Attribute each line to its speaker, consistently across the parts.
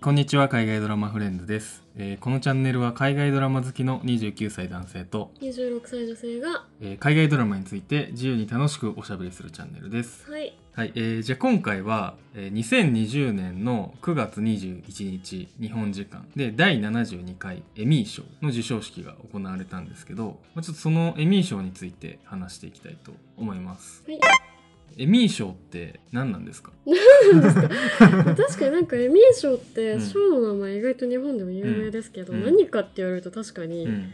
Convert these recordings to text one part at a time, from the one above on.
Speaker 1: こんにちは海外ドラマフレンズです、えーこのチャンネルは海外ドラマ好きの29歳男性と、
Speaker 2: 26歳女性が
Speaker 1: えー海外ドラマについて自由に楽しくおしゃべりするチャンネルです。
Speaker 2: はい。
Speaker 1: はい、えーじゃあ今回は、えー2020年の9月21日日本時間。で第72回エミー賞の授賞式が行われたんですけどまあちょっとそのエミー賞について話していきたいと思います。
Speaker 2: はい
Speaker 1: エミー賞って何なんですか？
Speaker 2: 確かになんかエミー賞って
Speaker 1: うん。
Speaker 2: 賞の名前意外と日本でも有名ですけど、
Speaker 1: うん。
Speaker 2: 何かって言われると確かに、
Speaker 1: うん。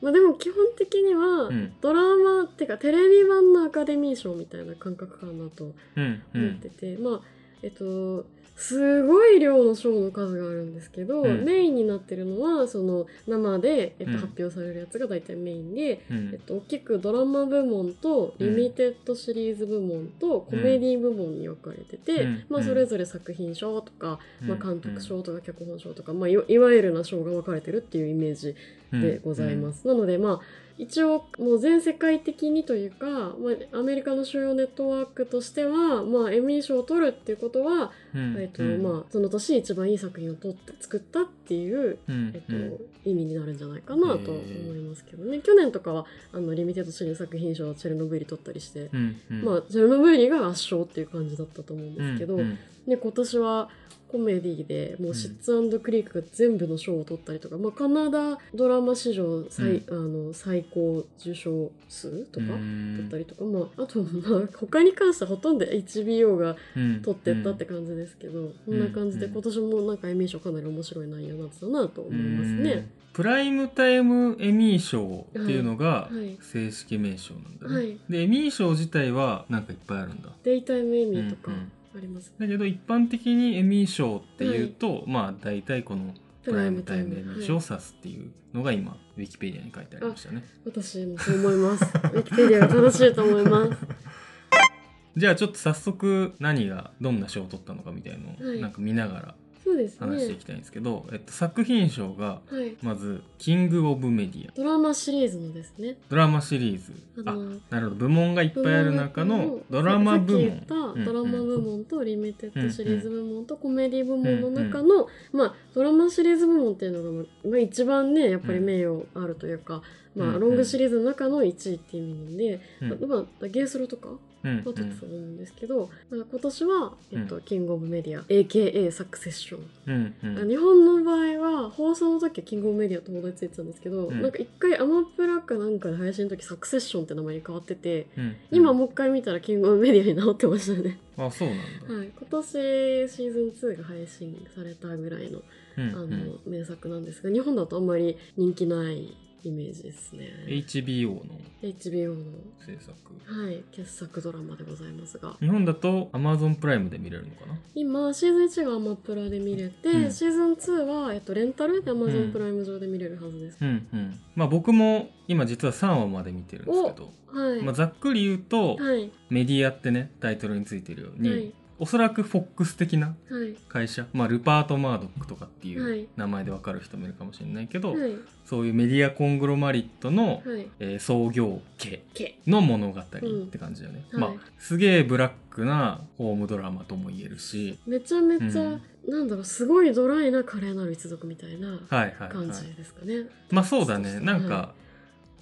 Speaker 2: まあでも基本的には
Speaker 1: うん。
Speaker 2: ドラマっていうかテレビ版のアカデミー賞みたいな感覚かなと
Speaker 1: うん。う
Speaker 2: 思っ
Speaker 1: ん
Speaker 2: てて、まあえっとすごい量の賞の数があるんですけど、
Speaker 1: うん。
Speaker 2: メインになってるのはその生で、えっと
Speaker 1: うん。
Speaker 2: 発表されるやつが大体メインで、
Speaker 1: うん。
Speaker 2: えっと、大きくドラマ部門と
Speaker 1: うん。
Speaker 2: リミテッドシリーズ部門とコメディ部門に分かれてて、
Speaker 1: うん。
Speaker 2: まあ、
Speaker 1: うん。
Speaker 2: それぞれ作品賞とか、まあ、
Speaker 1: うん。
Speaker 2: 監督賞とか脚本賞とか、まあ、いわいわゆるな賞が分かれてるっていうイメージでございます。なのでまあ一応もう全世界的にというか、まあ、アメリカの主要ネットワークとしては、まあ、エミー賞を取るっていうことは、
Speaker 1: うん。
Speaker 2: えっと
Speaker 1: うん。
Speaker 2: まあ、その年一番いい作品を取って作ったっていう
Speaker 1: うん。
Speaker 2: えっと
Speaker 1: うん
Speaker 2: 意味になるんじゃないかなと思いますけどね、去年とかはあのリミテッドシリーズ作品賞チェルノブイリ取ったりして、
Speaker 1: うん。うん。
Speaker 2: まあチェルノブイリが圧勝っていう感じだったと思うんですけど、
Speaker 1: うん。うん。
Speaker 2: で今年はコメディでもうシッツクリークが全部の賞を取ったりとか、まあ、カナダドラマ史上最,、あの最高受賞数とか
Speaker 1: うん。
Speaker 2: 取ったりとか、まあ、あとまあ他に関してはほとんど HBO が
Speaker 1: うん
Speaker 2: 取ってったって感じですけど、こんな感じで
Speaker 1: うん。
Speaker 2: 今年もなんかエミー賞かなり面白い内容になってたなと思いますね。
Speaker 1: うん。プライムタイムエミー賞っていうのが
Speaker 2: はいはい。
Speaker 1: 正式名称なんだね、
Speaker 2: はい。
Speaker 1: でエミー賞自体はなんかいっぱいあるんだ。
Speaker 2: デイタイムエミーとか。
Speaker 1: うんうん
Speaker 2: あります、
Speaker 1: だけど一般的にエミー賞っていうと、まあ大体このプライムタイムエミー賞を指すっていうのが今ウィキペディアに書いてありましたね
Speaker 2: 私もそう思います。ウィキペディアが正しいと思います。
Speaker 1: じゃあちょっと早速何がどんな賞を取ったのかみたいの
Speaker 2: はい
Speaker 1: をなんか見ながら
Speaker 2: そうですね。
Speaker 1: 話していき。たいんですけど、えっと、作品賞が
Speaker 2: はい。
Speaker 1: まず「キング・オブ・メディア。
Speaker 2: ドラマシリーズのですね。」
Speaker 1: ドラマシリーズ。あ
Speaker 2: あの
Speaker 1: なるほど。部門がいっぱいある中のドラマ部門。
Speaker 2: さっき言った
Speaker 1: うん
Speaker 2: ドラマ部門とリミテッドシリーズ部門とコメディ部門の中の、まあドラマシリーズ部門っていうのが、まあ、一番ねやっぱり名誉あるというか、ま
Speaker 1: うん
Speaker 2: あロングシリーズの中の1位っていう意味なんで、
Speaker 1: うん。
Speaker 2: まあゲースロとか
Speaker 1: うん
Speaker 2: は取っと思うんですけど、まあ今年は、えっと
Speaker 1: う
Speaker 2: キングオブメディア AKA サクセッション。
Speaker 1: うんうん。
Speaker 2: 日本の場合は放送の時はキングオブメディアと邦題ついてたんですけど、
Speaker 1: うん。
Speaker 2: なんか一回アマプラかなんかで配信の時サクセッションって名前に変わってて、
Speaker 1: うん。
Speaker 2: 今もう一回見たらキングオブメディアに直ってましたね、
Speaker 1: あそうなんだ、
Speaker 2: はい、今年シーズン2が配信されたぐらいの
Speaker 1: うん
Speaker 2: あの、
Speaker 1: うん
Speaker 2: 名作なんですが日本だとあんまり人気ないイメージですね。
Speaker 1: HBO の
Speaker 2: HBO の、
Speaker 1: 制作。
Speaker 2: はい、傑作ドラマでございますが。
Speaker 1: 日本だと Amazon プライムで見れるのかな？
Speaker 2: 今シーズン1がアマプラで見れて、
Speaker 1: うん。
Speaker 2: シーズン2は、えっと、レンタルで
Speaker 1: うん。
Speaker 2: Amazon プライム上で見れるはずです、
Speaker 1: うんうん。まあ僕も今実は3話まで見てるんですけど、
Speaker 2: はい、
Speaker 1: まあ、ざっくり言うと、
Speaker 2: はい。
Speaker 1: メディアってねタイトルについてるように、
Speaker 2: はい
Speaker 1: おそらくフォックス的な
Speaker 2: はい。
Speaker 1: 会社、まあ、ルパート・マードックとかってい
Speaker 2: はい。
Speaker 1: う名前でわかる人もいるかもしれないけど、
Speaker 2: はい。
Speaker 1: そういうメディアコングロマリットの、
Speaker 2: はい。
Speaker 1: えー創業家
Speaker 2: け
Speaker 1: の物語って感じだよね、まあ
Speaker 2: うんはい
Speaker 1: すげえブラックなホームドラマとも言えるし。
Speaker 2: めちゃめちゃ、
Speaker 1: うん。
Speaker 2: なんだろうすごいドライな華麗なる一族みたいな
Speaker 1: はいはいはい。
Speaker 2: 感じですかね、
Speaker 1: まあそうだね。なんか、
Speaker 2: は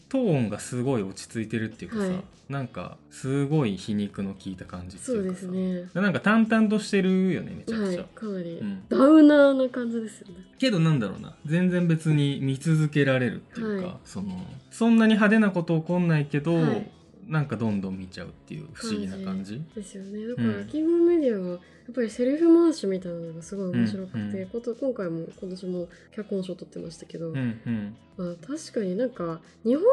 Speaker 1: トーンがすごい落ち着いてるっていうかさ、
Speaker 2: はい。
Speaker 1: なんかすごい皮肉の効いた感じって
Speaker 2: そうで
Speaker 1: いうかさ
Speaker 2: すね。
Speaker 1: なんか淡々としてるよねめちゃくちゃ、
Speaker 2: はいかなり。
Speaker 1: うん。
Speaker 2: ダウナーな感じですよね、
Speaker 1: けどなんだろうな。全然別に見続けられるっていうか、
Speaker 2: はい。
Speaker 1: そのそんなに派手なこと起こんないけど、
Speaker 2: はい。
Speaker 1: なんかどんどん見ちゃうっていう不思議な感じ。
Speaker 2: ですよね。だから、
Speaker 1: うん。
Speaker 2: キングメディアはやっぱりセリフ回しみたいなのがすごい面白くて、
Speaker 1: うんうん
Speaker 2: こと今回も今年も脚本賞取ってましたけど、
Speaker 1: うんうん。
Speaker 2: まあ、確かになんか日本語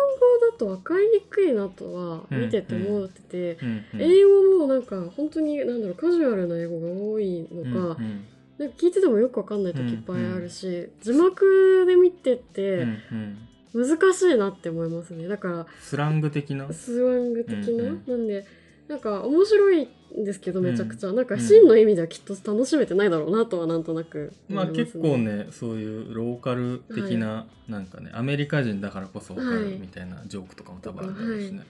Speaker 2: だと分かりにくいなとは見てて思ってて、
Speaker 1: うんうん
Speaker 2: 英語もなんか本当になんだろうカジュアルな英語が多いのか、
Speaker 1: うんうん。
Speaker 2: なんか聞いててもよくわかんない時いっぱいあるし、字幕で見て
Speaker 1: う
Speaker 2: て
Speaker 1: んうん。
Speaker 2: 難しいなって思いますね。だか
Speaker 1: スラング的な？
Speaker 2: らスワング的な、
Speaker 1: うんうん。
Speaker 2: なんでなんか面白いんですけどめちゃくちゃ、なんか
Speaker 1: うん
Speaker 2: 真の意味ではきっと楽しめてないだろうなとはなんとなく思
Speaker 1: ま
Speaker 2: ね、
Speaker 1: 結構ねそういうローカル的な、なんかねアメリカ人だからこそ分か
Speaker 2: はい。
Speaker 1: るみたいなジョークとかも多分あるだろうしね、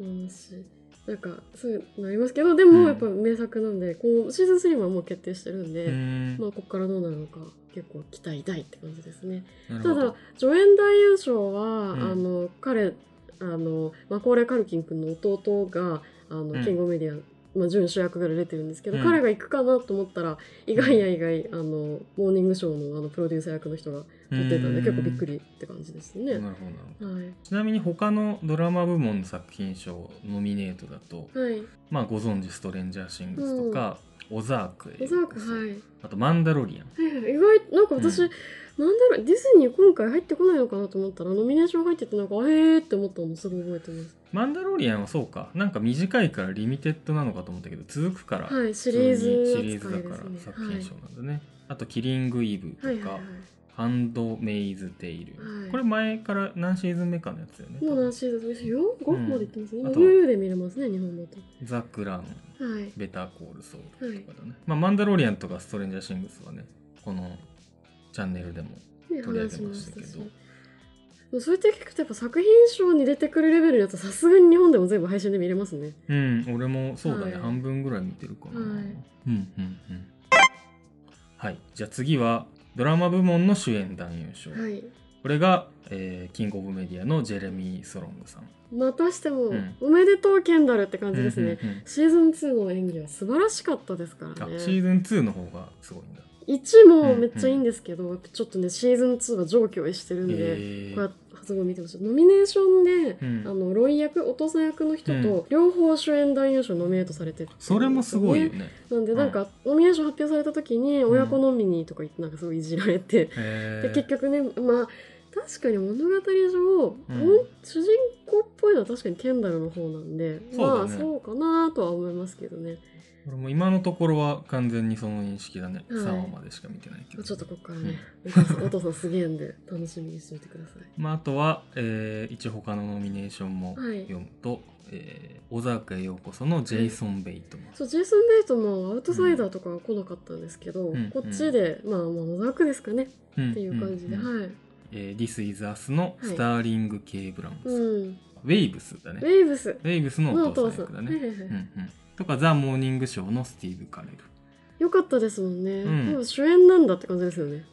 Speaker 2: 思うしなんかそういうのありますけどでも
Speaker 1: うん。
Speaker 2: やっぱ名作なんで、こうシーズン3はもう決定してるんで、
Speaker 1: うん。
Speaker 2: まあここからどうなるのか結構期待大って感じですね。ただ助演男優賞は、
Speaker 1: うん。
Speaker 2: あの彼あのマコーレー・カルキン君の弟があの、
Speaker 1: うん。
Speaker 2: キングメディアまあ、準主役から出てるんですけど、
Speaker 1: うん。
Speaker 2: 彼が行くかなと思ったら意外や意外、あのモーニングショーのあのプロデューサー役の人が取ってたんで
Speaker 1: うん。
Speaker 2: 結構びっくりって感じですね。
Speaker 1: なるほど
Speaker 2: はい、
Speaker 1: ちなみに他のドラマ部門の作品賞ノミネートだと、
Speaker 2: はい、
Speaker 1: まあご存知ストレンジャーシングスとか、オザークへ。
Speaker 2: 小沢君はい。
Speaker 1: あとマンダロリアン。
Speaker 2: はいはい、意外なんか私、
Speaker 1: うん。
Speaker 2: なんだろうディズニー今回入ってこないのかなと思ったらノミネーション入っててなんかへーって思ったのすごい覚えてます。
Speaker 1: マンダロリアンはそうか。なんか短いからリミテッドなのかと思ったけど続くから、
Speaker 2: はいシリーズ
Speaker 1: 普通にシリーズだから作品賞なんだね、あとキリングイブとか、
Speaker 2: はいはいはい
Speaker 1: ハンドメイズテイル、
Speaker 2: はい。
Speaker 1: これ前から何シーズン目かのやつだよね
Speaker 2: もう何シーズンですよ？5
Speaker 1: うん
Speaker 2: までいってますね、
Speaker 1: あと。
Speaker 2: Hulu で見れますね日本だと。
Speaker 1: ザ・クラウン。
Speaker 2: はい。
Speaker 1: ベターコールソウルとかだね、まあマンダロリアンとかストレンジャーシングスはねこのチャンネルでも
Speaker 2: ね
Speaker 1: 取り上げ
Speaker 2: 話し
Speaker 1: まし
Speaker 2: たたし。でもそうやって聞くとやっぱ作品賞に出てくるレベルのやつはさすがに日本でも全部配信で見れますね。
Speaker 1: うん俺もそうだね、
Speaker 2: はい。
Speaker 1: 半分ぐらい見てるかな、
Speaker 2: はい。
Speaker 1: うんうんうん。はい。じゃあ次はドラマ部門の主演男優賞、
Speaker 2: はい。
Speaker 1: これが、えーキングオブメディアのジェレミー・ストロングさん。
Speaker 2: またしても、
Speaker 1: うん。
Speaker 2: おめでとうケンダルって感じですね、
Speaker 1: うんうんうん
Speaker 2: シーズン2の演技は素晴らしかったですからね。
Speaker 1: あシーズン2の方がすごいんだ。
Speaker 2: 1もめっちゃいいんですけど、ちょっとねシーズン2は上気をしてるんで、
Speaker 1: え
Speaker 2: これは発語見てほしい。ノミネーションで、
Speaker 1: うん。
Speaker 2: あのロイ役お父さん役の人
Speaker 1: う
Speaker 2: と両方主演男優賞ノミネートされてて
Speaker 1: それもすごいよね。
Speaker 2: なんでなんか、ノミネーション発表された時に親子ノミニーとか言ってなんかすごいいじられて、で結局ねまあ確かに物語上、
Speaker 1: うん。
Speaker 2: 主人公っぽいのは確かにケンダルの方なんで、
Speaker 1: ね。
Speaker 2: まあそうかなとは思いますけどね
Speaker 1: 俺も今のところは完全にその認識だね、
Speaker 2: はい。
Speaker 1: 3話までしか見てないけど。
Speaker 2: ちょっとここからね、お父さんお父さんすげえんで楽しみにしておいてください。
Speaker 1: まあ、あとは、えー一応他のノミネーションも
Speaker 2: はい。
Speaker 1: 読むと「えー小沢へようこそ」のジェイソン・ベイトマン、
Speaker 2: そうジェイソン・ベイトもアウトサイダーとかは来なかったんですけど、
Speaker 1: うん。
Speaker 2: こっちで、まあまあ小沢区ですかね。
Speaker 1: うん。
Speaker 2: っていう感じで、はい、
Speaker 1: えー This is Us のスターリング・ケイ・ブラウンさん、
Speaker 2: うん、
Speaker 1: ウェイブスだね。
Speaker 2: ウェイブス。
Speaker 1: ウェイブスの
Speaker 2: の
Speaker 1: お父
Speaker 2: さん、
Speaker 1: 役だね、
Speaker 2: はいはいはい
Speaker 1: うんうん、とかザ・モーニングショーのスティーブ・カレル
Speaker 2: よかったですもんね、
Speaker 1: うん。
Speaker 2: でも主演なんだって感じですよね。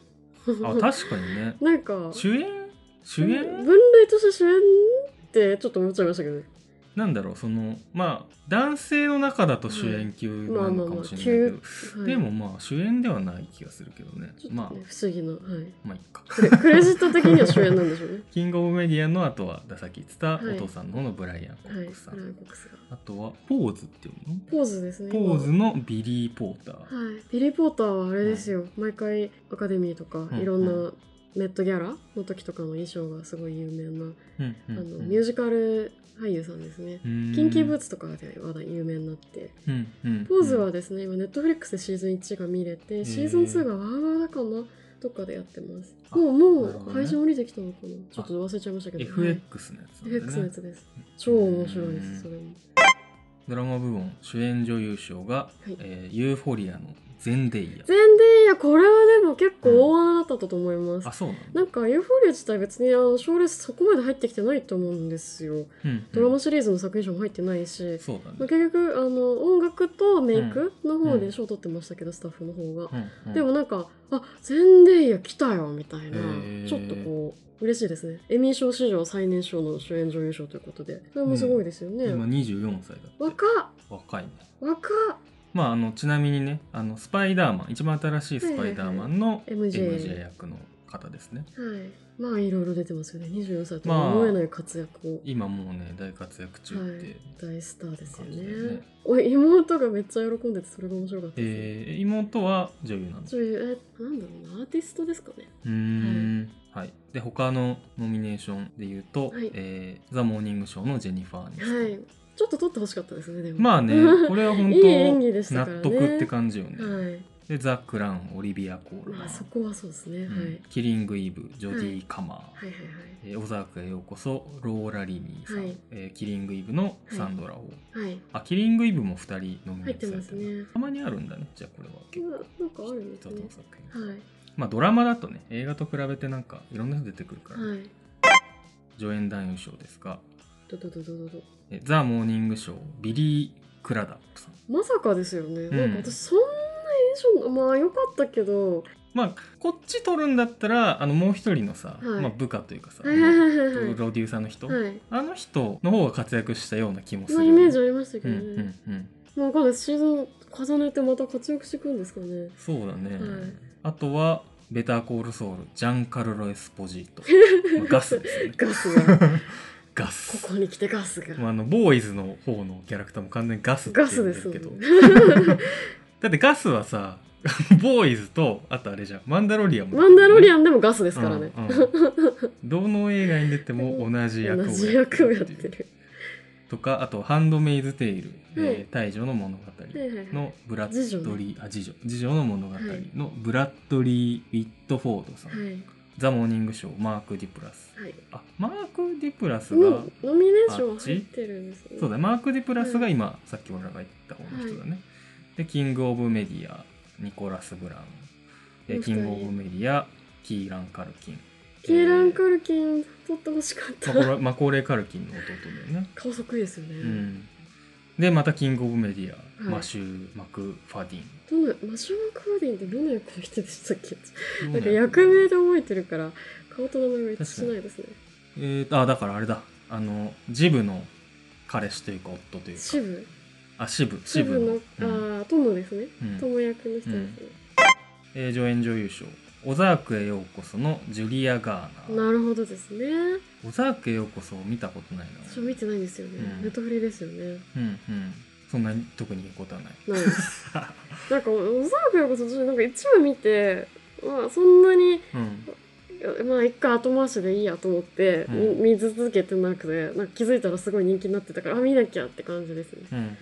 Speaker 1: あ確かにね。
Speaker 2: なんか
Speaker 1: 主演？主演？
Speaker 2: 分類として主演ってちょっと思っちゃいましたけどね
Speaker 1: なんだろうそのまあ男性の中だと主演級なのかもしれないけど、
Speaker 2: はい。
Speaker 1: でもまあ主演ではない気がするけどね。
Speaker 2: ね、
Speaker 1: まあ
Speaker 2: 不思議な、はい、
Speaker 1: まあいいか。
Speaker 2: クレジット的には主演なんでしょうね。
Speaker 1: キングオブメディアの後はさっき言ってた
Speaker 2: はい。
Speaker 1: お父さんの方のブライアン・コ
Speaker 2: はい
Speaker 1: ックさん、
Speaker 2: フランコックスが
Speaker 1: あとはポーズっていうの？
Speaker 2: ポーズですね
Speaker 1: ポーズのビリー・ポーター、
Speaker 2: はい、ビリー・ポーターはあれですよ、毎回アカデミーとか
Speaker 1: うん
Speaker 2: いろんなメットギャラ？の時とかの衣装がすごい有名な、あの
Speaker 1: うん
Speaker 2: ミュージカル俳優さんですね、
Speaker 1: うん。
Speaker 2: キンキーブーツとかで話題有名になって。ポーズはですね今ネットフリックスでシーズン1が見れてシーズン2が WOWOWだかなどっかでやってます
Speaker 1: あ
Speaker 2: もうもう配信降りてきたのかなちょっと忘れちゃいましたけど
Speaker 1: FX のやつ
Speaker 2: FX の
Speaker 1: ね
Speaker 2: やつです超面白いですそれも
Speaker 1: ドラマ部門主演女優賞が、
Speaker 2: い
Speaker 1: えーユーフォリアのゼンデイヤ。
Speaker 2: 全然いやこれはでも結構大穴だったと思います、
Speaker 1: あそうなんだ。
Speaker 2: なんかユーフォリア自体別にあの賞レースそこまで入ってきてないと思うんですよ。
Speaker 1: うんうん。
Speaker 2: ドラマシリーズの作品賞も入ってないし、
Speaker 1: そうだね。
Speaker 2: まあ、結局あの音楽とメイクの方で賞取ってましたけど、スタッフの方が。
Speaker 1: うんうん。
Speaker 2: でもなんか「あゼンデイヤ来たよ」みたいなちょっとこう嬉しいですね。エミー賞史上最年少の主演女優賞ということで。それもすごいですよね、
Speaker 1: 今24歳だ
Speaker 2: 若っ。
Speaker 1: 若いね。
Speaker 2: 若っ
Speaker 1: まああのちなみにねあのスパイダーマン一番新しいスパイダーマンの
Speaker 2: いはいはい MJ
Speaker 1: 役の方ですね。
Speaker 2: はい。まあいろいろ出てますよね。24歳と
Speaker 1: まあ
Speaker 2: は思えない活躍を、
Speaker 1: 今もうね大活躍中って、
Speaker 2: はい、大スターですよね。
Speaker 1: ね。
Speaker 2: おい妹がめっちゃ喜んでてそれが面白かったです、
Speaker 1: えー妹は女優なんです。
Speaker 2: そういうえなんだろうな。アーティストですかね。
Speaker 1: うーん。はい、で他のノミネーションで言うと「
Speaker 2: はい。
Speaker 1: えーザ・モーニングショー」のジェニファー・アニストン
Speaker 2: はいちょっと撮ってほしかったですねでも。
Speaker 1: まあね これは本
Speaker 2: いい演技でし
Speaker 1: 当
Speaker 2: たからね。
Speaker 1: 納得って感じよね、
Speaker 2: はい。
Speaker 1: でザ・クラウンオリビア・コールマン
Speaker 2: まあそこはそうですね、
Speaker 1: うん。
Speaker 2: はい。
Speaker 1: キリング・イブジョディ・カマー、
Speaker 2: はいはいはい。
Speaker 1: えー小沢へようこそローラ・リニーさん、
Speaker 2: はい。
Speaker 1: えーキリング・イブのサンドラ・オ。ー、
Speaker 2: はい。
Speaker 1: あキリング・イブも2人ノミネートされて
Speaker 2: ますね。
Speaker 1: たまにあるんだね。じゃあこれは結構。
Speaker 2: なんかあるんですね。はい。
Speaker 1: まあドラマだとね映画と比べてなんかいろんな人出てくるから、
Speaker 2: はい。
Speaker 1: 助演男優賞ですが
Speaker 2: どどどどどど。
Speaker 1: えーザ・モーニングショービリー・クラダップさん。
Speaker 2: まさかですよね、
Speaker 1: ん。
Speaker 2: なんか私そんな印象まあ良かったけど。
Speaker 1: まあこっち撮るんだったらあのもう一人のさ、
Speaker 2: はい。
Speaker 1: まあ、部下というかさ、
Speaker 2: はい。はい。はい。はい。はい
Speaker 1: プロデューサーの人、
Speaker 2: はい。
Speaker 1: あの人の方が活躍したような気もする。
Speaker 2: そのイメージありましたけ
Speaker 1: うん
Speaker 2: どね、
Speaker 1: うんうん
Speaker 2: まあわかんない。シーズン重ねてまた活躍していくんですかね。
Speaker 1: そうだね、
Speaker 2: はい。
Speaker 1: あとはベターコールソウルジャンカルロ・エスポジート。まあガスですよね。
Speaker 2: ガスが
Speaker 1: ガス。
Speaker 2: ここに来てガスが。
Speaker 1: まあ、あのボーイズの方のキャラクターも完全にガスって
Speaker 2: ガ
Speaker 1: 言
Speaker 2: スです
Speaker 1: けど、
Speaker 2: ね。
Speaker 1: だってガスはさ ボーイズとあとあれじゃん。マンダロリアンも。
Speaker 2: マンダロリア
Speaker 1: ン
Speaker 2: ンでもガスですからね、
Speaker 1: うんうん。どの映画に出ても同じ役を
Speaker 2: 同じ役をやって
Speaker 1: る。
Speaker 2: る
Speaker 1: とかあと「ハンドメイズ・テイル」
Speaker 2: はい。
Speaker 1: えー大女の物語
Speaker 2: はいはいはい。
Speaker 1: のブラッドリー、あ次女次女の物語
Speaker 2: はい。
Speaker 1: のブラッドリー・ウィットフォードさん、
Speaker 2: はい
Speaker 1: ザ・モーニングショーマーク・ディプラス。
Speaker 2: はい。
Speaker 1: あマーク・ディプラス
Speaker 2: も
Speaker 1: が
Speaker 2: うノミネーション入ってるんですね。
Speaker 1: そうだねマーク・ディプラスが今、さっき俺らが言った方の人だね、でキング・オブ・メディアニコラス・ブラウン。でキング・オブ・メディアキーラン・カルキン。
Speaker 2: キーラン・
Speaker 1: ル
Speaker 2: カルキン取ってほしかった、
Speaker 1: マコーレー・カルキンの弟だよね、
Speaker 2: 顔そっくりですよね、
Speaker 1: うん、でまたキング・オブ・メディア、
Speaker 2: はい。
Speaker 1: マシュー・マク・ファディン
Speaker 2: どのマシュー・マクファディンってどの役の人でしたっけ？
Speaker 1: どう
Speaker 2: なんか役名で覚えてるから顔と名前が一致しないですね。
Speaker 1: えー、あだからあれだ。あのジブの彼氏というか夫というか。
Speaker 2: シブ？
Speaker 1: あシブ。
Speaker 2: シブの、
Speaker 1: うん
Speaker 2: ああトムですね、
Speaker 1: うん。
Speaker 2: トム役の人ですね、
Speaker 1: えー助演女優賞小沢区へようこそのジュリア・ガーナー。
Speaker 2: なるほどですね。
Speaker 1: 小沢区へようこそ見たことないな。
Speaker 2: 私は見てないんですよね、
Speaker 1: うん。
Speaker 2: ネットフリですよね。
Speaker 1: うんうんそんなに特に言うことはない。
Speaker 2: ないです。なんか小沢君こそ私なんか一部見てまあそんなに
Speaker 1: うん。
Speaker 2: まあ一回後回しでいいやと思って、
Speaker 1: うん。
Speaker 2: み見続けてなくてなんか気づいたらすごい人気になってたからあ見なきゃって感じですね。
Speaker 1: うんうんうん。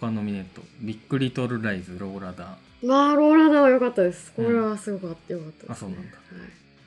Speaker 1: 他ノミネートビッグリトルライズローラダー。
Speaker 2: まあローラダーは良かったです。これはすごく良かったです、ね。
Speaker 1: あそうなんだ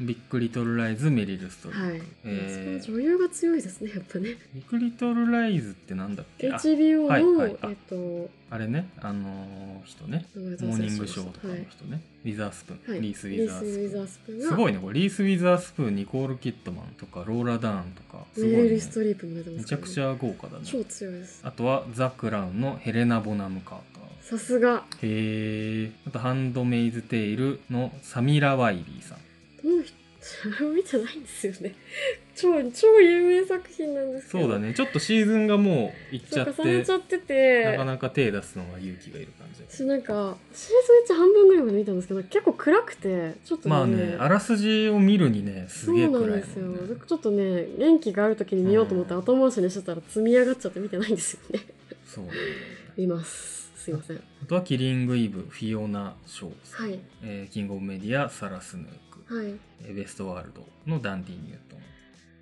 Speaker 1: ビッグリトルライズメリル・ストリー。ト、
Speaker 2: はい、はい
Speaker 1: えー
Speaker 2: その女優が強いですねやっぱね。
Speaker 1: ビッグリトルライズってなんだっけ？あ
Speaker 2: HBO の、
Speaker 1: はいはい。あ
Speaker 2: えっと
Speaker 1: あれねあのー人ねモーニングショーとかの人ね、ウィザースプーン、
Speaker 2: はい、
Speaker 1: リース・ウィザースプーン。すごいねこれ。リース・ウィザースプーンニコール・キッドマンとかローラ・ダーンとかすごい、ね。
Speaker 2: メリル・、ストリープも出てますね。
Speaker 1: めちゃくちゃ豪華だね。
Speaker 2: 超強いです。
Speaker 1: あとはザ・クラウンのヘレナ・ボナム・カーター。
Speaker 2: さすが。
Speaker 1: へえあとハンドメイズ・テイルのサミラ・ワイリーさん
Speaker 2: どの人それを見てないんですよね。超超有名作品なんですけど。
Speaker 1: そうだね。ちょっとシーズンがもういっちゃっ
Speaker 2: 重ね
Speaker 1: て
Speaker 2: ちゃってて。
Speaker 1: なかなか手出すのが勇気がいる感じ
Speaker 2: 私なんかシーズン1半分ぐらいまで見たんですけど結構暗くてちょっとね,、
Speaker 1: まあねあらすじを見るにねすげえ
Speaker 2: そう
Speaker 1: 暗い
Speaker 2: なんですよ、ちょっとね元気がある時に見ようと思って
Speaker 1: うん
Speaker 2: 後回しにしてたら積み上がっちゃって見てないんですよね。
Speaker 1: そうなんだ。よね
Speaker 2: 見ます。すいません。
Speaker 1: あとはキリング・イブフィオナ・ショー
Speaker 2: はい。
Speaker 1: えーキング・オブ・メディアサラ・スヌーク、
Speaker 2: はい。
Speaker 1: えーウエストワールドのタンディ・ニュートン。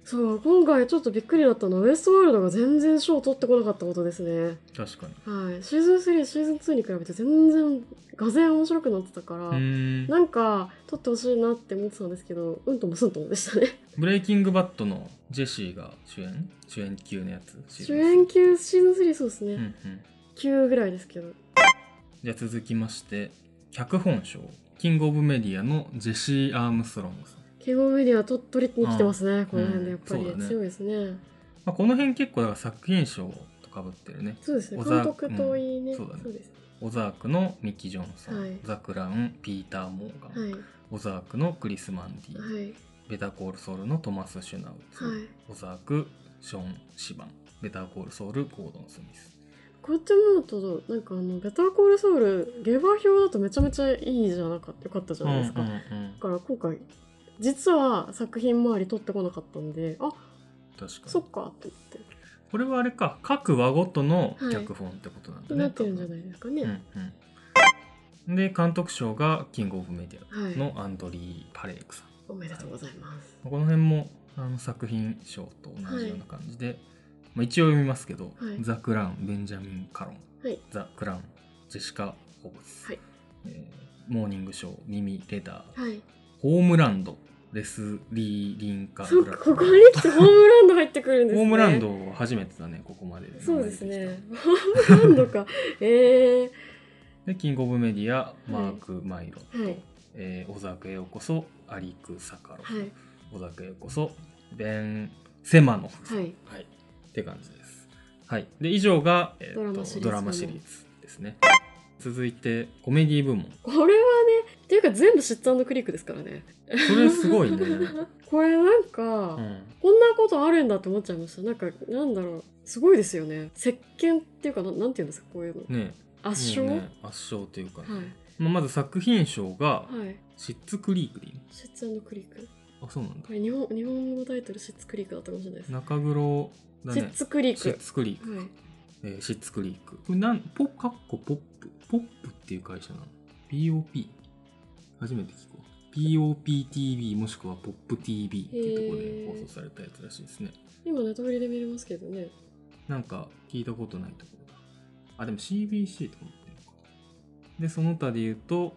Speaker 2: そう今回ちょっとびっくりだったのはウエストワールドが全然賞を取ってこなかったことですね。
Speaker 1: 確かに。
Speaker 2: はい。シーズン3シーズン2に比べて全然がぜ面白くなってたから、
Speaker 1: ん
Speaker 2: なんか取ってほしいなって思ってたんですけどうんともすんともでしたね。
Speaker 1: ブレイキング・バッドのジェシーが主演？主演級のやつ？
Speaker 2: 主演級シーズン3そうですね、
Speaker 1: うんうん。
Speaker 2: 級ぐらいですけど。
Speaker 1: じゃあ続きまして脚本賞キング・オブ・メディアのジェシー・アームストロングさん、
Speaker 2: ケゴメディアと取りに来てますね。この辺でやっぱり、
Speaker 1: ね。
Speaker 2: 強いですね。
Speaker 1: まあ、この辺結構だから作品賞とかぶってるね。
Speaker 2: そうですね。監督といいね、
Speaker 1: うん。そうだね。オザークのミッキー・ジョンソン、
Speaker 2: はい。
Speaker 1: ザ・クラウンピーター・モーガン、
Speaker 2: はい。
Speaker 1: オザークのクリス・マンディ、
Speaker 2: はい。
Speaker 1: ベターコールソウルのトマス・シュナウツ、
Speaker 2: はい。
Speaker 1: オザークショーン・シバン。ベターコールソウルゴードン・スミス
Speaker 2: こうやって思うとなんかあのベターコールソウルゲバ表だとめちゃめちゃいいじゃなかったよかったじゃないですか、
Speaker 1: うん
Speaker 2: だ
Speaker 1: うんうん。
Speaker 2: から今回実は作品周り取ってこなかったんであ
Speaker 1: 確かに。
Speaker 2: そっかって思って。
Speaker 1: これはあれか各話ごとの脚本ってことなんだね、
Speaker 2: なってるんじゃないですかね、
Speaker 1: うんうん、で監督賞がキング・オブ・メディ
Speaker 2: はい。
Speaker 1: アのアンドリー・パレークさん、
Speaker 2: おめでとうございます。
Speaker 1: この辺もあの作品賞と同じような感じで、まあ、一応読みますけど、
Speaker 2: はい。
Speaker 1: ザ・クラウンベンジャミン・カロン。
Speaker 2: はい。
Speaker 1: ザ・クラウンジェシカ・ホブス、
Speaker 2: はい。
Speaker 1: えーモーニングショーミミ・レダー。
Speaker 2: はい。
Speaker 1: ホームランドレスリー・リンカ・
Speaker 2: そっ
Speaker 1: ブラック
Speaker 2: かここに来てホームランド入ってくるんですね。
Speaker 1: ホームランドは初めてだねここまで。
Speaker 2: そうですね。ホームランドか。ええ
Speaker 1: でキング・オブ・メディアマーク・マイロと、
Speaker 2: はい。
Speaker 1: えー、小沢へようこそアリク・サカロフ、
Speaker 2: はい。
Speaker 1: 小沢へようこそベン・セマノフさん。
Speaker 2: はい。
Speaker 1: はい、って感じです。はい、で以上が、えーと
Speaker 2: ドラマシリーズ
Speaker 1: ドラマシリーズですね。続いてコメディ部門。
Speaker 2: これはねっていいうか全部シッツクリークですからね。
Speaker 1: それすごいね、
Speaker 2: これなんか、
Speaker 1: うん、
Speaker 2: こんなことあるんだって思っちゃいました。なんかなんだろう。すごいですよね。石鹸っていうかななんていうんですかこういうの。
Speaker 1: ね。
Speaker 2: 圧勝、
Speaker 1: ね圧勝というか、
Speaker 2: はい。
Speaker 1: まあ、まず作品賞が
Speaker 2: はい。
Speaker 1: シッツクリークでいいの
Speaker 2: シッツクリーク
Speaker 1: あそうなんだ。
Speaker 2: これ日本日本語タイトルシッツクリークだったかもしれないです、
Speaker 1: 中黒だね。
Speaker 2: シッツクリーク。
Speaker 1: シッツクリーク、
Speaker 2: はい。
Speaker 1: えーシッツクリーク。これなんポかっこポップ。ポップっていう会社なの？POP 初めて聞こう POPTV もしくは POPTV っていうところで放送されたやつらしいですね。
Speaker 2: 今ネトフリで見れますけどね。
Speaker 1: なんか聞いたことないところだ。あでも CBC と思ってるのか。でその他で言うと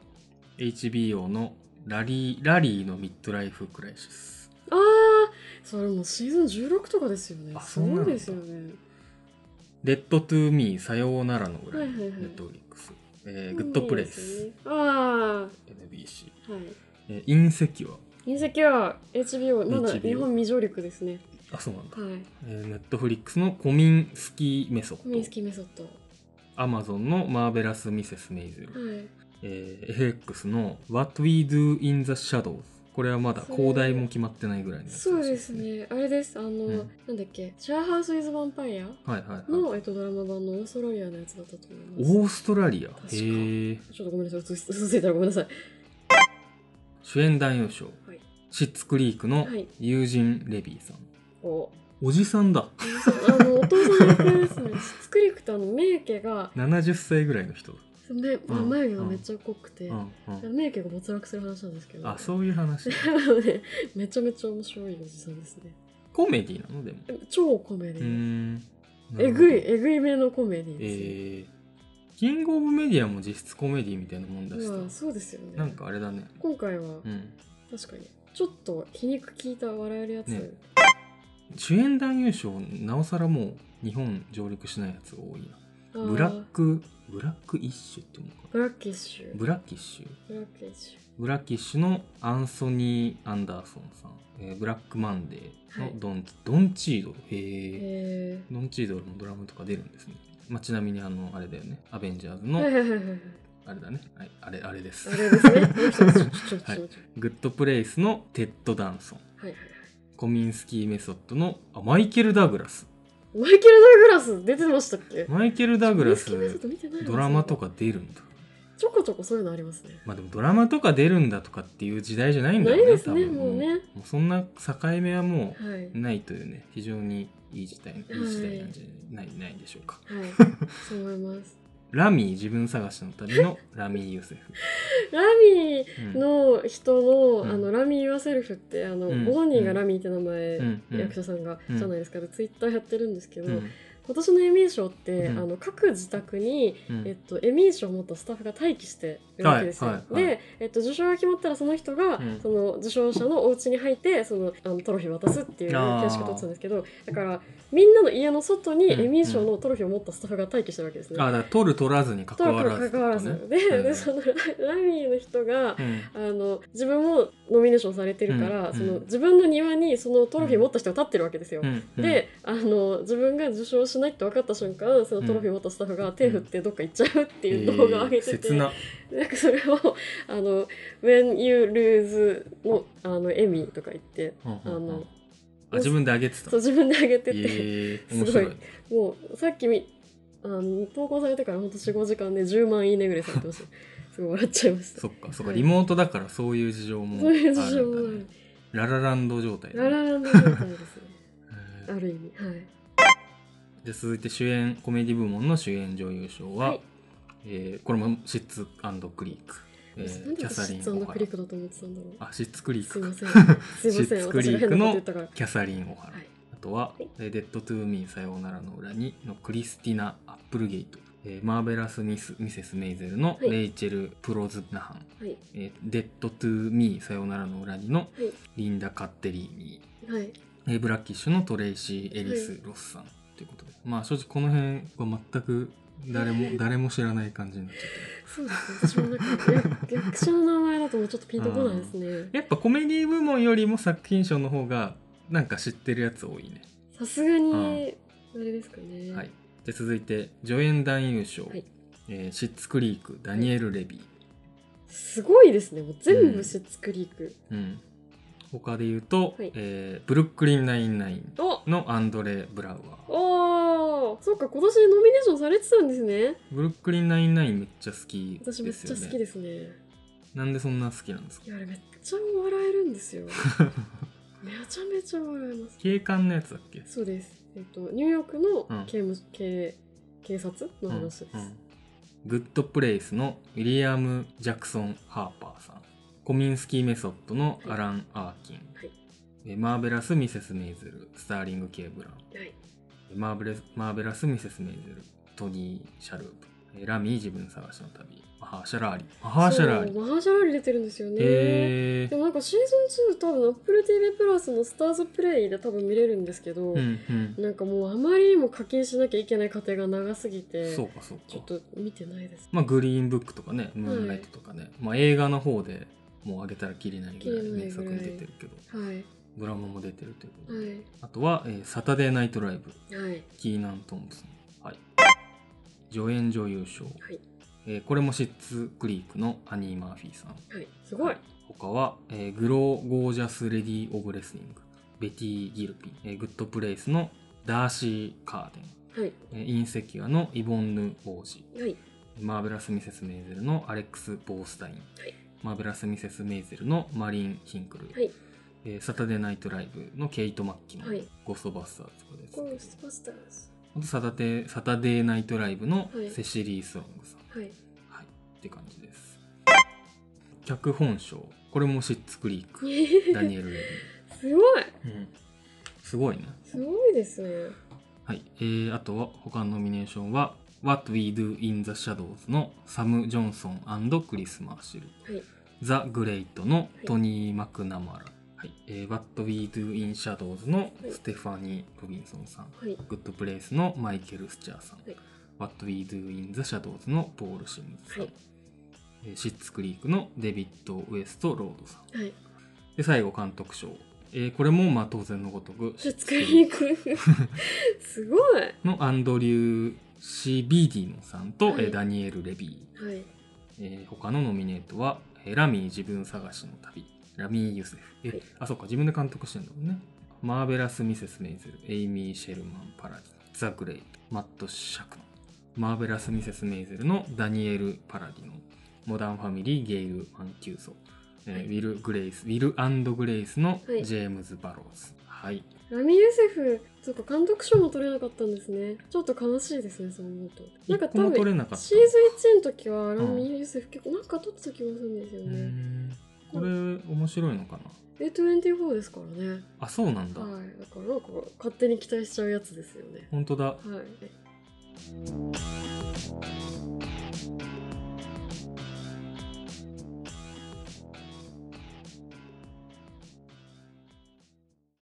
Speaker 1: HBO のラリーラリーのミッドライフクライシス
Speaker 2: ああそれもうシーズン16とかですよね。
Speaker 1: あ
Speaker 2: す
Speaker 1: そうなんだ
Speaker 2: ごいですよね。
Speaker 1: レッドトゥーミーさようならの裏に
Speaker 2: はいはいはい。
Speaker 1: ネットフリックス、えーグッドプレイス
Speaker 2: あ
Speaker 1: NBC、
Speaker 2: あはい。
Speaker 1: えーインセキュ
Speaker 2: 隕石は HBO まだ
Speaker 1: HBO
Speaker 2: 日本未上陸ですね。
Speaker 1: アあそうなんだ、
Speaker 2: はい。
Speaker 1: えーネットフリックスのコミンスキーメソッ
Speaker 2: ミンスキーメソッド。
Speaker 1: ドアマゾンのマーベラス・ミセス・メイゼル、
Speaker 2: はい
Speaker 1: えー FX の What We Do in the Shadows これはまだ広大も決まってないぐらいのやつ
Speaker 2: そうですね。あれです。あの、
Speaker 1: ん。
Speaker 2: なんだっけ？シェアハウス・イズ・ヴァンパイア
Speaker 1: はいはいはい。
Speaker 2: の、えっと、ドラマ版のオーストラリアのやつだったと思います。
Speaker 1: オーストラリア？へえ
Speaker 2: ちょっとごめんなさい。嘘ついたらごめんなさい
Speaker 1: 主演男優賞、
Speaker 2: はい
Speaker 1: シッツクリークの
Speaker 2: はい
Speaker 1: ユージン・レビーさん
Speaker 2: お
Speaker 1: おじさんだ
Speaker 2: あのお父さん役ですねスクリクトあのメイケが
Speaker 1: 70歳ぐらいの人
Speaker 2: 目
Speaker 1: うん。
Speaker 2: 眉毛がめっちゃ濃くて、
Speaker 1: うん。うん。
Speaker 2: メイケが没落する話なんですけど。
Speaker 1: あそういう話？
Speaker 2: ねめちゃめちゃ面白いおじさんですね。
Speaker 1: コメディなのでも。
Speaker 2: 超コメディ、
Speaker 1: ん。
Speaker 2: えぐいえぐいめのコメディですよ、
Speaker 1: えー、キングオブメディアも実質コメディみたいなもんだし
Speaker 2: そうですよね。
Speaker 1: なんかあれだね。
Speaker 2: 今回は
Speaker 1: うん。
Speaker 2: 確かにちょっと皮肉効いた笑えるやつ、
Speaker 1: ね。主演男優賞なおさらもう日本上陸しないやつが多いなブラックブラックイッシュっていうのか
Speaker 2: ブラッキッシュ。
Speaker 1: なブラッキッシュ。
Speaker 2: ブラッキッシ
Speaker 1: ブラッキッシュのアンソニー・アンダーソンさん、えーブラックマンデーのドン,、ドンチードル。へ
Speaker 2: ュ
Speaker 1: え
Speaker 2: へ
Speaker 1: ドンチードルもドラムとか出るんですね、まあ、ちなみにあのあれだよね。アベンジャーズ
Speaker 2: え
Speaker 1: の
Speaker 2: はいはいはいはい
Speaker 1: あれだね、はい、あれあれです。
Speaker 2: あれですね。
Speaker 1: グッドプレイスのテッド・ダンソン。
Speaker 2: はいはい。
Speaker 1: コミンスキーメソッドのあマイケル・ダグラス
Speaker 2: マイケル・ダグラス出てましたっけ？
Speaker 1: マイケル・ダグラス
Speaker 2: ド
Speaker 1: ラマとか出るんだ
Speaker 2: ちょこちょこそういうのありますね。
Speaker 1: まあでもドラマとか出るんだとかっていう時代じゃないんだよね
Speaker 2: ないですねもうね。
Speaker 1: もうそんな境目はも
Speaker 2: はい、はい。う
Speaker 1: ないというね非常にいい時代いい時代なんじゃない,、ないでしょうか。
Speaker 2: そう思います
Speaker 1: ラミー自分探しの旅のラミー・ユセフ、
Speaker 2: ラミ
Speaker 1: うん
Speaker 2: ーの人の,、
Speaker 1: うん。
Speaker 2: あのラミー・ユアセルフってあの、
Speaker 1: うん。
Speaker 2: ご本人がラミーって名前、役者さんが、
Speaker 1: うん。
Speaker 2: じゃないですか。ツイッターやってるんですけど、
Speaker 1: うん
Speaker 2: 今年のエミー賞って、
Speaker 1: うん。
Speaker 2: あの各自宅に、
Speaker 1: うん。
Speaker 2: えっと、エミー賞を持ったスタッフが待機してるわけですよ。
Speaker 1: はいはいはい。
Speaker 2: で、えっと、受賞が決まったらその人が、
Speaker 1: うん。
Speaker 2: その受賞者のお家に入ってそのあのトロフィーを渡すっていう形式を取ってたんですけどだからみんなの家の外に
Speaker 1: うん
Speaker 2: エミー賞のトロフィーを持ったスタッフが待機してるわけですね。
Speaker 1: あ取る取らずに
Speaker 2: と
Speaker 1: 関わらず
Speaker 2: 関わらず、で,、
Speaker 1: ね
Speaker 2: でそのララミーの人が、
Speaker 1: うん。
Speaker 2: あの自分もノミネーションされてるから、
Speaker 1: うん。
Speaker 2: その自分の庭にそのトロフィーを持った人が立ってるわけですよ。であの自分が受賞しないって分かった瞬間そのトロフィーを持ったスタッフが手振ってどっか行っちゃうっていう動画を上げてて、
Speaker 1: えー切な
Speaker 2: なんかそれを あの「When You Lose の」あのエミとか言って
Speaker 1: うんうんうん。
Speaker 2: あの
Speaker 1: あ自分であげてた。
Speaker 2: そう自分で上げてて、
Speaker 1: えー、
Speaker 2: すごい。もうさっきみあの投稿されてからほんと45時間で10万いいねぐらいされてました すごい笑っちゃいました。
Speaker 1: そっかそっか。
Speaker 2: はい。
Speaker 1: リモートだからそういう事情もあ
Speaker 2: そういう事情もある。
Speaker 1: ララランド状態だね。
Speaker 2: ララランド状態です ある意味。はい
Speaker 1: で続いて主演コメディ部門の主演女優賞は、
Speaker 2: はい。
Speaker 1: えーこれもシッツクリーク、えキャサリン・
Speaker 2: 私シッツ
Speaker 1: オハラあシッツクリークか。シッツクリークのキャサリン・オハラ、
Speaker 2: はい。
Speaker 1: あとは、
Speaker 2: はい。
Speaker 1: えーデッド・トゥ・ミーさようならの裏にのクリスティナ・アップルゲート、えーマーベラス・ミスミセス・メイゼルの
Speaker 2: はい。
Speaker 1: レイチェル・プロズナハン、
Speaker 2: はい。
Speaker 1: えーデッド・トゥ・ミーさようならの裏にの
Speaker 2: はい。
Speaker 1: リンダ・カッテリーニ
Speaker 2: はい。
Speaker 1: えーブラッキッシュのトレイシー・エリス・ロスさん。ということで、まあ正直この辺は全く誰も 誰も知らない感じになっちゃって。
Speaker 2: そうですね私もなんか役役者の名前だともうちょっとピンとこないですね。
Speaker 1: やっぱコメディ部門よりも作品賞の方がなんか知ってるやつ多いね、
Speaker 2: さすがにあれですかね。
Speaker 1: はい。で続いて助演男優賞、
Speaker 2: はい。
Speaker 1: えーシッツクリークダニエル・レビー、
Speaker 2: すごいですね。もう全部シッツクリーク、
Speaker 1: うん他で言うと、
Speaker 2: はい。
Speaker 1: えーブルックリン99
Speaker 2: お。
Speaker 1: のアンドレ・ブラウアー。
Speaker 2: おー。そうか今年ノミネーションされてたんですね。
Speaker 1: ブルックリン99めっちゃ好きです
Speaker 2: 私めっちゃ
Speaker 1: よね
Speaker 2: 好きですね。
Speaker 1: なんでそんな好きなんですか？
Speaker 2: いやあれめっちゃ笑えるんですよ。めちゃめちゃ笑えます。
Speaker 1: 警官のやつだっけ？
Speaker 2: そうです。えっとニューヨークの
Speaker 1: うん。
Speaker 2: 刑務、警警察の話です、
Speaker 1: うんうん。グッドプレイスのウィリアム・ジャクソン・ハーパーさんコミンスキーメソッドのアラン・アーキン、
Speaker 2: はい。
Speaker 1: えマーベラス・ミセス・メイズルスターリング・ケー・ブラウン
Speaker 2: はい。
Speaker 1: マーベレスマーベラス・ミセス・メイズルトニー・シャループえラミー自分探しの旅。マハーシャラ・アリ。マハーシャラ・アリ。
Speaker 2: マハーシャラーリ出てるんですよね、
Speaker 1: へ
Speaker 2: でもなんかシーズン2多分 AppleTV プラスのスターズプレイで多分見れるんですけど、
Speaker 1: うんうん。
Speaker 2: なんかもうあまりにも課金しなきゃいけない過程が長すぎて
Speaker 1: そうかそう
Speaker 2: ちょっ
Speaker 1: か
Speaker 2: と見てないです。
Speaker 1: まあグリーンブックとかねムーンライトとかね、まあ映画の方でもう上げたらきりないぐらい。名作に出てるけど。
Speaker 2: はい。
Speaker 1: ドラマも出てるということで、
Speaker 2: はい。
Speaker 1: あとは、えーサタデーナイトライブ
Speaker 2: はい。
Speaker 1: キーナン・トンプソンはい。助演女優賞、
Speaker 2: はい。
Speaker 1: えーこれもシッツクリークのアニー・マーフィーさん。
Speaker 2: はい。すごい、
Speaker 1: 他は、えーグロー・ゴージャス・レディ・オブ・レスリング。ベティ・ギルピン、えーグッド・プレイスのダーシー・カーデン、
Speaker 2: はい。
Speaker 1: えーインセキュアのイボンヌ・オージ
Speaker 2: はい。
Speaker 1: マーベラス・ミセス・メイゼルのアレックス・ボースタイン、
Speaker 2: はい
Speaker 1: マーベラス・ミセス・メイゼルのマリン・ヒンクル、
Speaker 2: はい。
Speaker 1: えーサタデーナイトライブのケイト・マッキの
Speaker 2: はい。
Speaker 1: ゴーストバスターズとかです、
Speaker 2: ゴーストバスターズ。
Speaker 1: あとサタデーサタデーナイトライブの
Speaker 2: はい。
Speaker 1: セシリー・スロングさん、
Speaker 2: はい。
Speaker 1: はい、って感じです。脚本賞。これもシッツクリーク。ダニエル・レ
Speaker 2: すごい。
Speaker 1: ビン、うん、すごいね。
Speaker 2: すごいですね。
Speaker 1: はい、えー、あとは他のノミネーションは What We Do in the Shadows のサム・ジョンソンクリス・マーシル。
Speaker 2: はい。
Speaker 1: ザ・グレイトのトニー・マクナマラ、はい。えー、What We Do in Shadows のステファニー・ロビンソンさん、
Speaker 2: はい。
Speaker 1: グッドプレイスのマイケル・スチャーさん、
Speaker 2: はい。
Speaker 1: What We Do in the Shadows のポール・シムズさん、
Speaker 2: はい。
Speaker 1: えーシッツクリークのデビッド・ウエスト・ロードさん。
Speaker 2: はい。
Speaker 1: で最後監督賞、えーこれもまあ当然のごとく
Speaker 2: シッツクリークすごい。
Speaker 1: のアンドリュー・シビディノさんと、
Speaker 2: はい。
Speaker 1: えーダニエル・レビー、
Speaker 2: はい。
Speaker 1: えー他のノミネートは、えーラミー自分探しの旅。ラミー・ユセフ。え、
Speaker 2: はい。
Speaker 1: あそうか自分で監督してんだもんね。マーベラス・ミセス・メイゼル。エイミー・シェルマン・パラディ。ザ・グレイト。マット・シャクノン。マーベラス・ミセス・メイゼルのダニエル・パラディノモダン・ファミリー・ゲイル・マンキューソ、えー
Speaker 2: はい。
Speaker 1: ウィル・グレイスウィルグレイスの
Speaker 2: はい。
Speaker 1: ジェームズ・バローズはい。
Speaker 2: ラミユセフそうか監督賞も取れなかったんですね。ちょっと悲しいですねそう思うと。なんか多分
Speaker 1: 取れなかった。
Speaker 2: シーズン1の時はラミユセフ結構なんか取ってた気がするんですよね。
Speaker 1: ん。これ面白いのかな
Speaker 2: ？A24 ですからね。
Speaker 1: あそうなんだ、
Speaker 2: はい。だからなんか勝手に期待しちゃうやつですよね。
Speaker 1: 本当だ。
Speaker 2: はい